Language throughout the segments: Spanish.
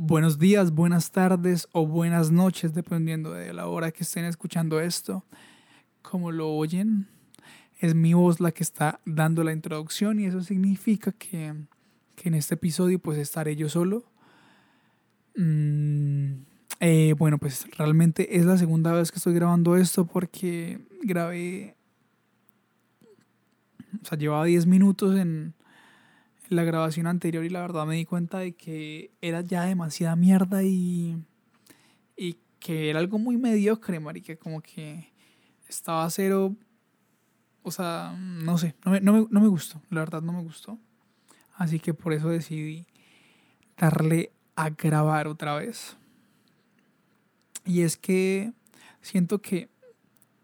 buenos días, buenas tardes o buenas noches, dependiendo de la hora que estén escuchando esto. Como lo oyen, es mi voz la que está dando la introducción y eso significa que, en este episodio pues estaré yo solo. Mm, eh, bueno, pues realmente es la segunda vez que estoy grabando esto porque grabé, o sea, llevaba 10 minutos en, la grabación anterior y la verdad me di cuenta de que era ya demasiada mierda y, y que era algo muy mediocre, marica, como que estaba cero, o sea, no sé, no me, no me gustó, la verdad no me gustó. Así que por eso decidí darle a grabar otra vez. Y es que siento que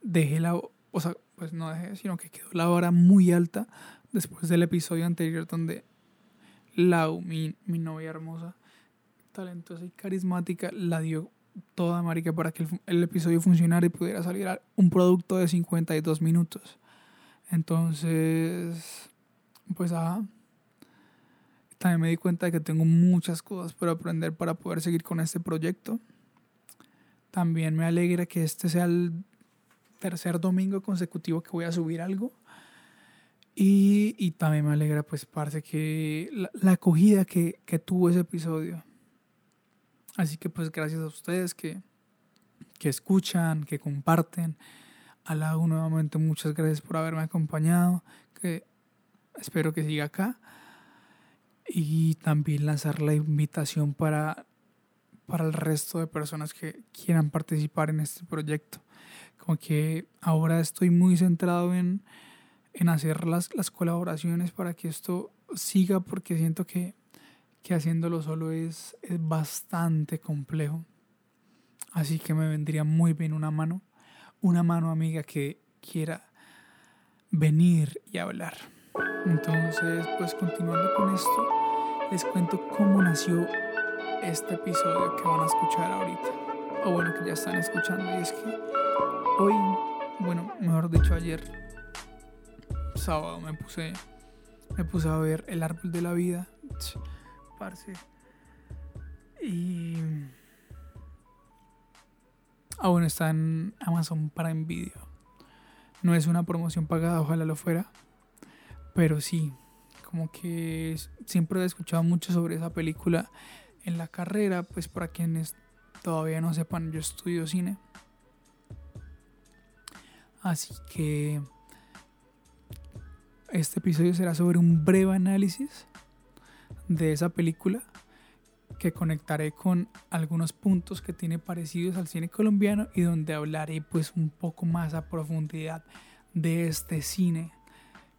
dejé la, o sea, pues no dejé, sino que quedó la hora muy alta después del episodio anterior donde Lau, mi, mi novia hermosa, talentosa y carismática, la dio toda marica para que el, episodio funcionara y pudiera salir un producto de 52 minutos. Entonces, pues ah, también me di cuenta de que tengo muchas cosas por aprender para poder seguir con este proyecto. También me alegra que este sea el tercer domingo consecutivo que voy a subir algo. Y, y también me alegra, pues, parce, que la, acogida que, que, tuvo ese episodio. Así que, pues, gracias a ustedes que, que escuchan, que comparten. A la nuevamente muchas gracias por haberme acompañado. Que espero que siga acá. Y también lanzar la invitación para, para el resto de personas que quieran participar en este proyecto. Como que ahora estoy muy centrado en en hacer las, las colaboraciones para que esto siga porque siento que, haciéndolo solo es, es bastante complejo. Así que me vendría muy bien una mano, una mano amiga que quiera venir y hablar. Entonces, pues continuando con esto, les cuento cómo nació este episodio que van a escuchar ahorita. O bueno, que ya están escuchando. Y es que hoy, bueno, mejor dicho ayer, sábado me puse, me puse a ver El Árbol de la Vida. Parce. Y. Aún está en Amazon para Video. No es una promoción pagada, ojalá lo fuera. Pero sí, como que siempre he escuchado mucho sobre esa película en la carrera. Pues para quienes todavía no sepan, yo estudio cine. Así que este episodio será sobre un breve análisis de esa película que conectaré con algunos puntos que tiene parecidos al cine colombiano y donde hablaré pues un poco más a profundidad de este cine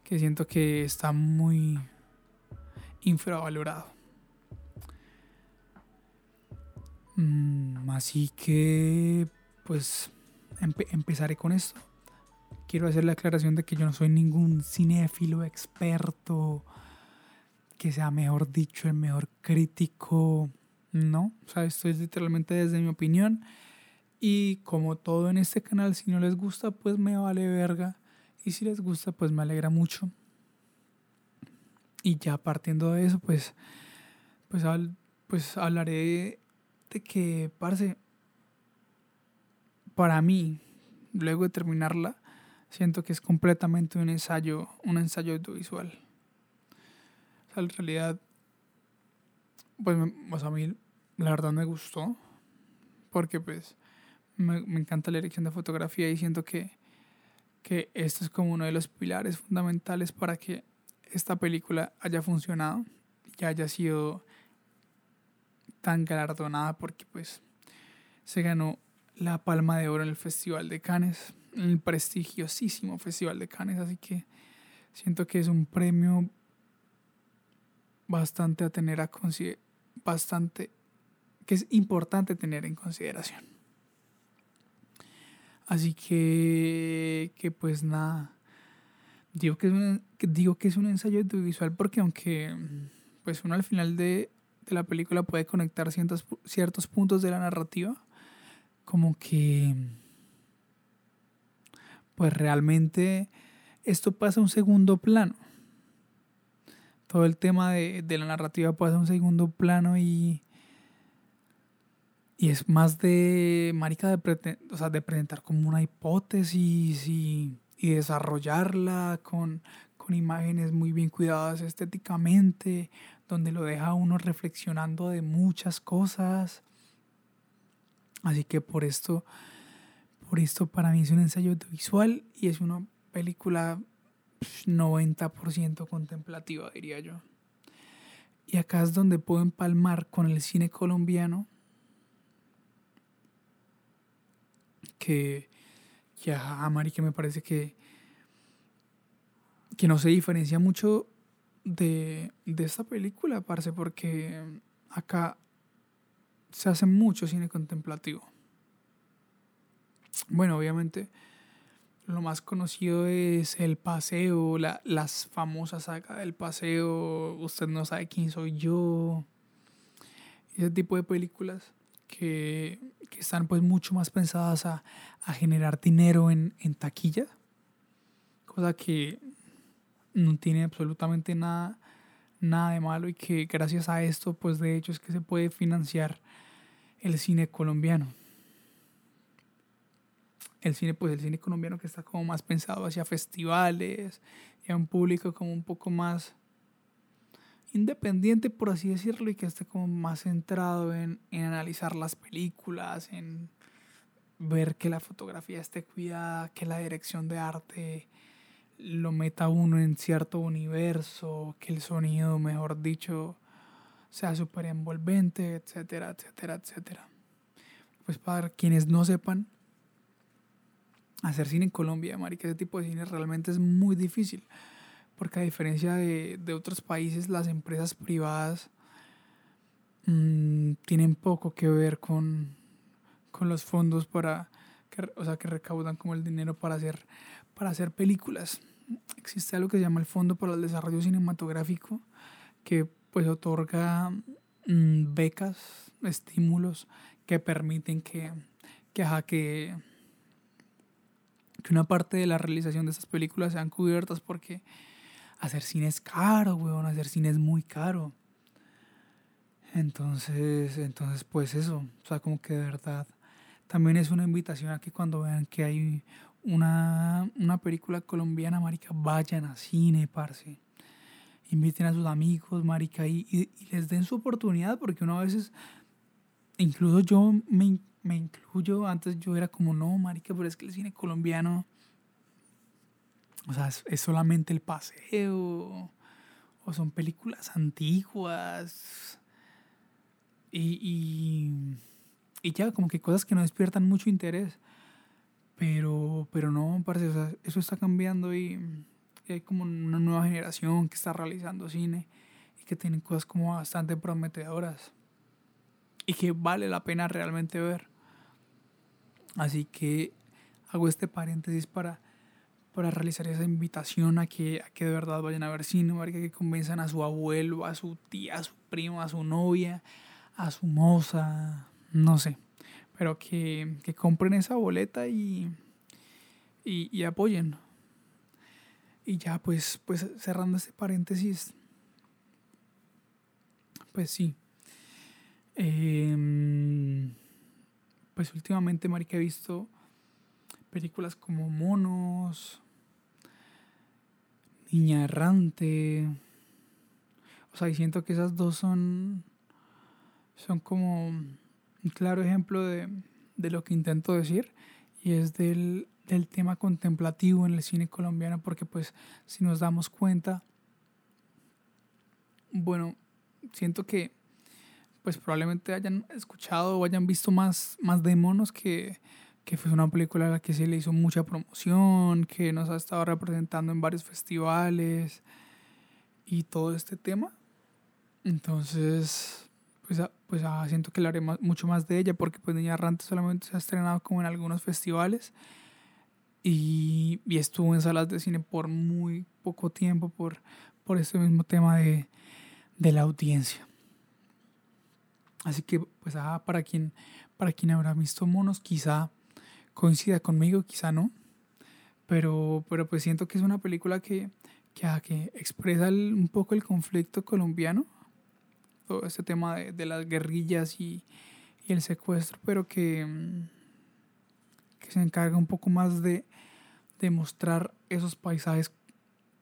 que siento que está muy infravalorado. Mm, así que pues empezaré con esto quiero hacer la aclaración de que yo no soy ningún cinéfilo experto, que sea mejor dicho, el mejor crítico. No, o sea, esto es literalmente desde mi opinión. Y como todo en este canal, si no les gusta, pues me vale verga. Y si les gusta, pues me alegra mucho. Y ya partiendo de eso, pues, pues, pues hablaré de que, parce, para mí, luego de terminarla, siento que es completamente un ensayo, un ensayo audiovisual. O sea, en realidad, pues a mí la verdad me gustó, porque pues me, encanta la dirección de fotografía y siento que, que esto es como uno de los pilares fundamentales para que esta película haya funcionado y haya sido tan galardonada porque pues se ganó la palma de oro en el Festival de Cannes el prestigiosísimo Festival de Cannes, así que siento que es un premio bastante a tener a bastante que es importante tener en consideración. Así que que pues nada, digo que es un, digo que es un ensayo audiovisual porque aunque pues uno al final de, de la película puede conectar ciertos, ciertos puntos de la narrativa, como que pues realmente esto pasa a un segundo plano. Todo el tema de, la narrativa pasa a un segundo plano y, y es más de, marica, de, o sea, de presentar como una hipótesis y, y desarrollarla con, con imágenes muy bien cuidadas estéticamente, donde lo deja uno reflexionando de muchas cosas. Así que por esto, por esto para mí es un ensayo audiovisual y es una película 90% contemplativa, diría yo. Y acá es donde puedo empalmar con el cine colombiano, que ya, Mari, que me parece que, que no se diferencia mucho de, de esta película, parce, porque acá se hace mucho cine contemplativo. Bueno, obviamente lo más conocido es El Paseo, la, las famosas sagas del Paseo, Usted no sabe quién soy yo, ese tipo de películas que, que están pues mucho más pensadas a, a generar dinero en, en taquilla, cosa que no tiene absolutamente nada, nada de malo y que gracias a esto pues de hecho es que se puede financiar el cine colombiano. El cine, pues el cine colombiano que está como más pensado hacia festivales y a un público como un poco más independiente, por así decirlo, y que esté como más centrado en, en analizar las películas, en ver que la fotografía esté cuidada, que la dirección de arte lo meta uno en cierto universo, que el sonido, mejor dicho, sea súper envolvente, etcétera, etcétera, etcétera. Pues para quienes no sepan, hacer cine en Colombia, marica, ese tipo de cine realmente es muy difícil. Porque a diferencia de, de otros países, las empresas privadas mmm, tienen poco que ver con, con los fondos para, que, o sea, que recaudan como el dinero para hacer, para hacer películas. Existe algo que se llama el Fondo para el Desarrollo Cinematográfico, que pues otorga mmm, becas, estímulos que permiten que, que, ajá, que, que una parte de la realización de estas películas sean cubiertas porque hacer cine es caro, weón, hacer cine es muy caro. Entonces, entonces pues eso, o sea, como que de verdad también es una invitación a que cuando vean que hay una, una película colombiana, marica, vayan a cine, parce inviten a sus amigos, marica, y, y, les den su oportunidad, porque uno a veces, incluso yo me, me, incluyo, antes yo era como, no, marica, pero es que el cine colombiano, o sea, es, solamente el paseo, o son películas antiguas, y, y, y, ya, como que cosas que no despiertan mucho interés. Pero, pero no, parece, o sea, eso está cambiando y hay como una nueva generación que está realizando cine y que tienen cosas como bastante prometedoras y que vale la pena realmente ver. Así que hago este paréntesis para, para realizar esa invitación a que, a que de verdad vayan a ver cine, para que convenzan a su abuelo, a su tía, a su primo, a su novia, a su moza, no sé, pero que, que compren esa boleta y, y, y apoyen. Y ya pues, pues cerrando este paréntesis, pues sí. Eh, pues últimamente, Marica, he visto películas como Monos, Niña Errante. O sea, y siento que esas dos son, son como un claro ejemplo de, de lo que intento decir. Y es del del tema contemplativo en el cine colombiano, porque pues si nos damos cuenta, bueno, siento que pues probablemente hayan escuchado o hayan visto más, más de Monos que, que fue una película a la que se le hizo mucha promoción, que nos ha estado representando en varios festivales y todo este tema. Entonces, pues, pues ah, siento que hablaré más, mucho más de ella porque pues Niña Errante solamente se ha estrenado como en algunos festivales y, y, estuvo en salas de cine por muy poco tiempo por, por este mismo tema de, de la audiencia. Así que, pues, para, quien, para quien habrá visto monos, quizá coincida conmigo, quizá no. Pero, pero pues siento que es una película que, que, que expresa un poco el conflicto colombiano. Todo este tema de, de las guerrillas y, y el secuestro, pero que, que se encarga un poco más de, de mostrar esos paisajes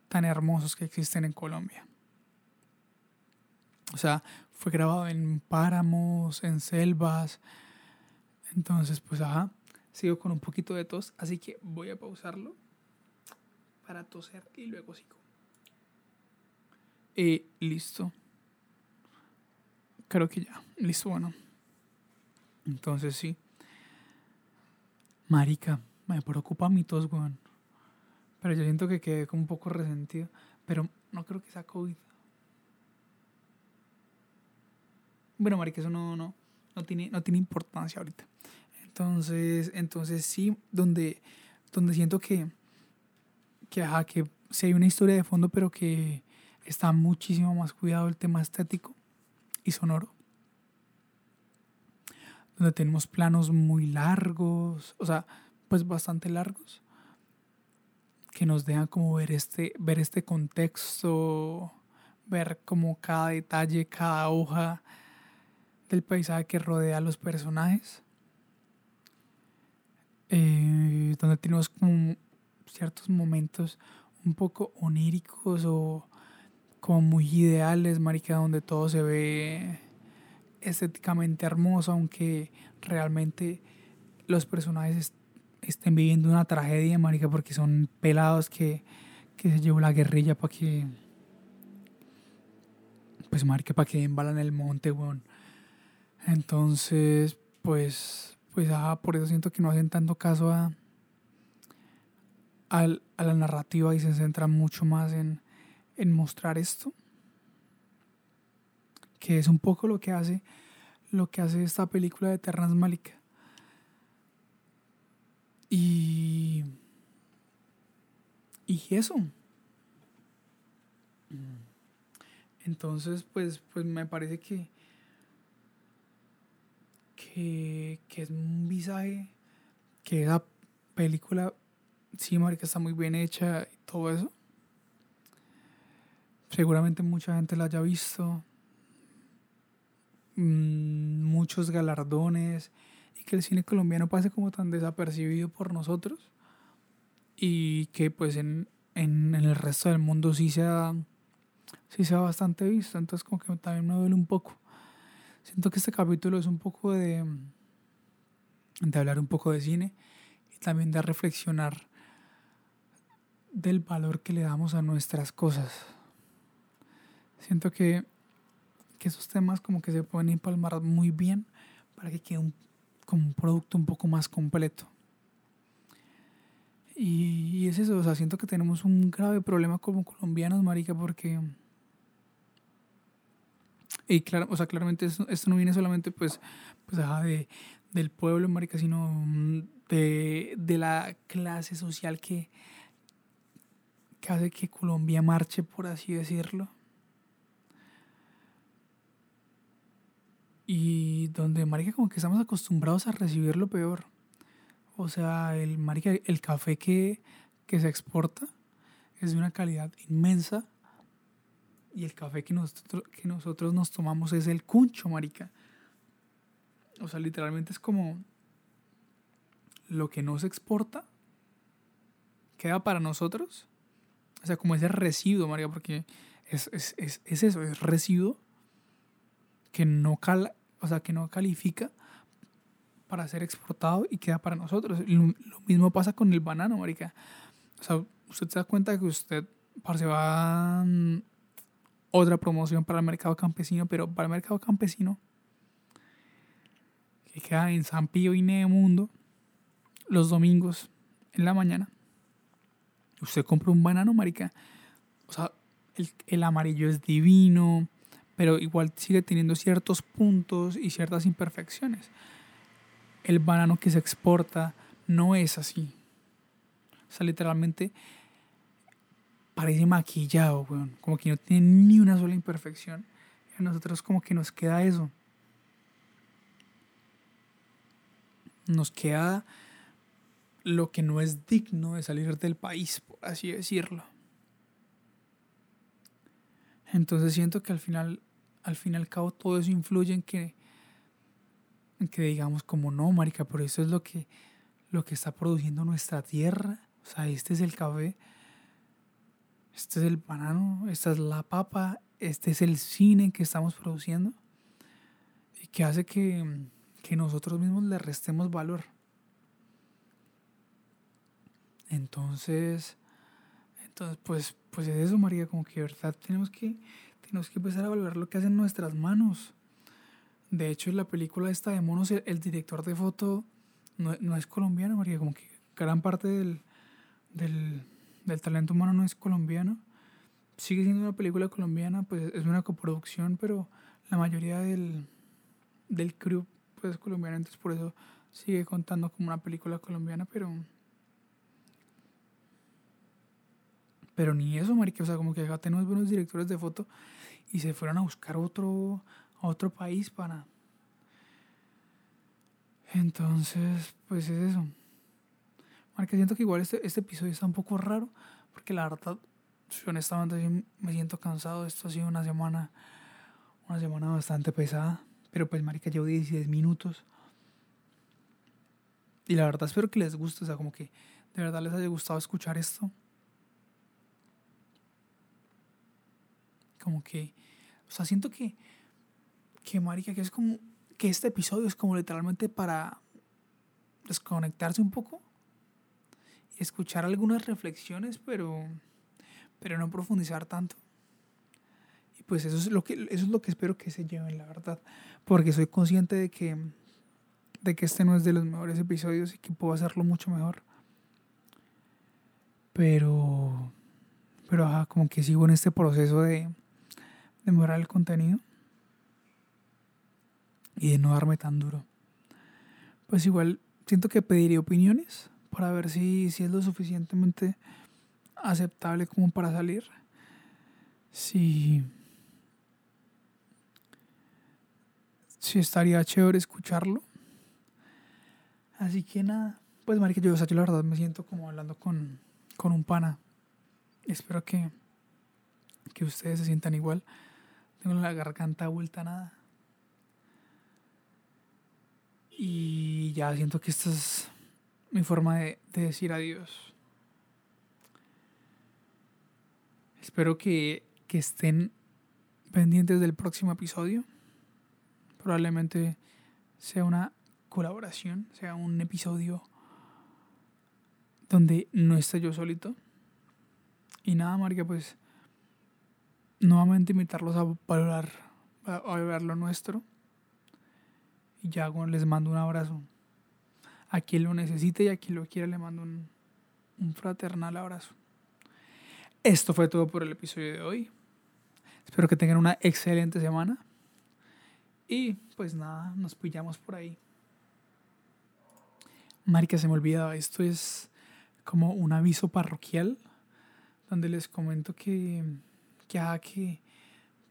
tan hermosos que existen en Colombia. O sea, fue grabado en páramos, en selvas. Entonces, pues ajá, sigo con un poquito de tos, así que voy a pausarlo para toser y luego sigo. Y listo. Creo que ya. Listo, bueno. Entonces sí. Marica, me preocupa mi tos, weón. Pero yo siento que quedé como un poco resentido. Pero no creo que sea COVID. Bueno, marica, eso no, no, no, tiene, no tiene importancia ahorita. Entonces, entonces sí, donde, donde siento que, que, ajá, que sí hay una historia de fondo, pero que está muchísimo más cuidado el tema estético y sonoro. Donde tenemos planos muy largos, o sea, pues bastante largos, que nos dejan como ver este, ver este contexto, ver como cada detalle, cada hoja del paisaje que rodea a los personajes. Eh, donde tenemos como ciertos momentos un poco oníricos o como muy ideales, marica, donde todo se ve estéticamente hermoso, aunque realmente los personajes estén viviendo una tragedia, marica, porque son pelados que, que se llevó la guerrilla para que pues marica, para que embalan el monte, weón. Entonces, pues, pues, ah, por eso siento que no hacen tanto caso a, a, a la narrativa y se centran mucho más en, en mostrar esto, que es un poco lo que hace lo que hace esta película de Terrence Malick. Y y eso. Entonces, pues pues me parece que que, es un visaje que esa película sí, marica, está muy bien hecha y todo eso Seguramente mucha gente la haya visto. Mm, muchos galardones. Y que el cine colombiano pase como tan desapercibido por nosotros. Y que pues en, en, el resto del mundo sí sea, sí sea bastante visto. Entonces como que también me duele un poco. Siento que este capítulo es un poco de, de hablar un poco de cine y también de reflexionar del valor que le damos a nuestras cosas. Siento que, que esos temas como que se pueden empalmar muy bien para que quede un, como un producto un poco más completo. Y, es eso, o sea, siento que tenemos un grave problema como colombianos, marica, porque... Y claro, o sea, claramente esto, no viene solamente pues, pues de, del pueblo, marica, sino de, de la clase social que, que hace que Colombia marche, por así decirlo. y donde, marica, como que estamos acostumbrados a recibir lo peor. O sea, el, marica, el café que, que se exporta es de una calidad inmensa y el café que nosotros, que nosotros nos tomamos es el cuncho, marica. O sea, literalmente es como lo que no se exporta queda para nosotros. O sea, como ese residuo, marica, porque es, es, es, es eso, es residuo que no, cala, o sea, que no califica para ser exportado y queda para nosotros. Lo, mismo pasa con el banano, marica. O sea, usted se da cuenta que usted se va otra promoción para el mercado campesino, pero para el mercado campesino que queda en San Pío y Mundo los domingos en la mañana. Usted compra un banano, marica. O sea, el, el amarillo es divino, pero igual sigue teniendo ciertos puntos y ciertas imperfecciones. El banano que se exporta no es así. O sea, literalmente parece maquillado, weón. Como que no tiene ni una sola imperfección. A nosotros como que nos queda eso. Nos queda lo que no es digno de salir del país, por así decirlo. Entonces siento que al final, al fin y al cabo, todo eso influye en que, que digamos como no, marica, pero eso es lo que, lo que está produciendo nuestra tierra. O sea, este es el café, este es el banano, esta es la papa, este es el cine que estamos produciendo y que hace que, que nosotros mismos le restemos valor. Entonces, entonces pues, pues es eso, María, como que de verdad tenemos que, tenemos que empezar a valorar lo que hacen nuestras manos. De hecho, en la película esta de monos, el, director de foto no, es colombiano, María, como que gran parte del, del, del talento humano no es colombiano. Sigue siendo una película colombiana, pues es una coproducción, pero la mayoría del, del crew pues, es colombiano, entonces por eso sigue contando como una película colombiana, pero Pero ni eso, marica, o sea, como que acá tenemos buenos directores de foto y se fueron a buscar otro, otro país para... Entonces, pues es eso. Marica, siento que igual este, este episodio está un poco raro, porque la verdad, honestamente me siento cansado. Esto ha sido una semana, una semana bastante pesada. Pero pues, marica, llevo 16 minutos. Y la verdad espero que les guste, o sea, como que de verdad les haya gustado escuchar esto. Como que, o sea, siento que, que marica, que es como, que este episodio es como literalmente para desconectarse un poco escuchar algunas reflexiones, pero, pero no profundizar tanto. Y pues eso es lo que, eso es lo que espero que se lleven, la verdad, porque soy consciente de que, de que este no es de los mejores episodios y que puedo hacerlo mucho mejor. Pero, pero ajá, como que sigo en este proceso de, de mejorar el contenido y de no darme tan duro. Pues igual siento que pediría opiniones para ver si, si es lo suficientemente aceptable como para salir. Si, si estaría chévere escucharlo. Así que nada, pues marica, yo, o sea, yo la verdad me siento como hablando con, con un pana. Espero que, que ustedes se sientan igual. Tengo la garganta vuelta nada. Y ya siento que esta es mi forma de, decir adiós. Espero que, que estén pendientes del próximo episodio. Probablemente sea una colaboración, sea un episodio donde no esté yo solito. Y nada, María, pues nuevamente invitarlos a valorar, a, ver lo nuestro. Y ya les mando un abrazo. A quien lo necesite y a quien lo quiera le mando un, un fraternal abrazo. Esto fue todo por el episodio de hoy. Espero que tengan una excelente semana. Y pues nada, nos pillamos por ahí. Marica, se me olvidaba, esto es como un aviso parroquial donde les comento que ya que,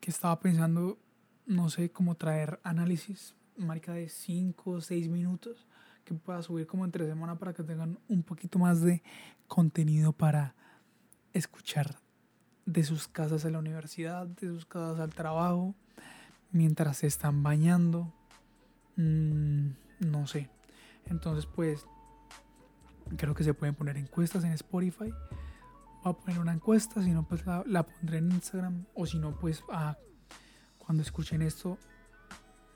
que estaba pensando, no sé, cómo traer análisis, marca de 5 o 6 minutos, que pueda subir como entre semana para que tengan un poquito más de contenido para escuchar de sus casas a la universidad, de sus casas al trabajo, mientras se están bañando, mm, no sé. Entonces pues creo que se pueden poner encuestas en Spotify voy a poner una encuesta, si no pues la, pondré en Instagram o si no pues cuando escuchen esto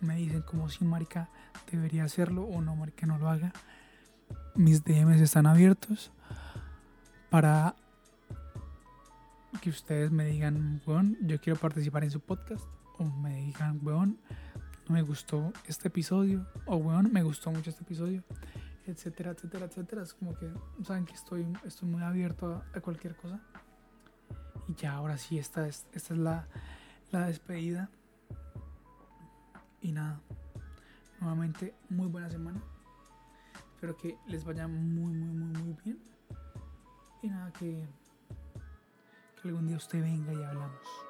me dicen como si marica debería hacerlo o no marica no lo haga. Mis DMs están abiertos para que ustedes me digan, weón, yo quiero participar en su podcast o me digan, weón, no me gustó este episodio o weón, me gustó mucho este episodio etcétera, etcétera, etcétera. Es como que saben que estoy, estoy muy abierto a, cualquier cosa. Y ya ahora sí, esta es, esta es la, la despedida. Y nada, nuevamente muy buena semana. Espero que les vaya muy, muy, muy, muy bien. Y nada, que, que algún día usted venga y hablamos.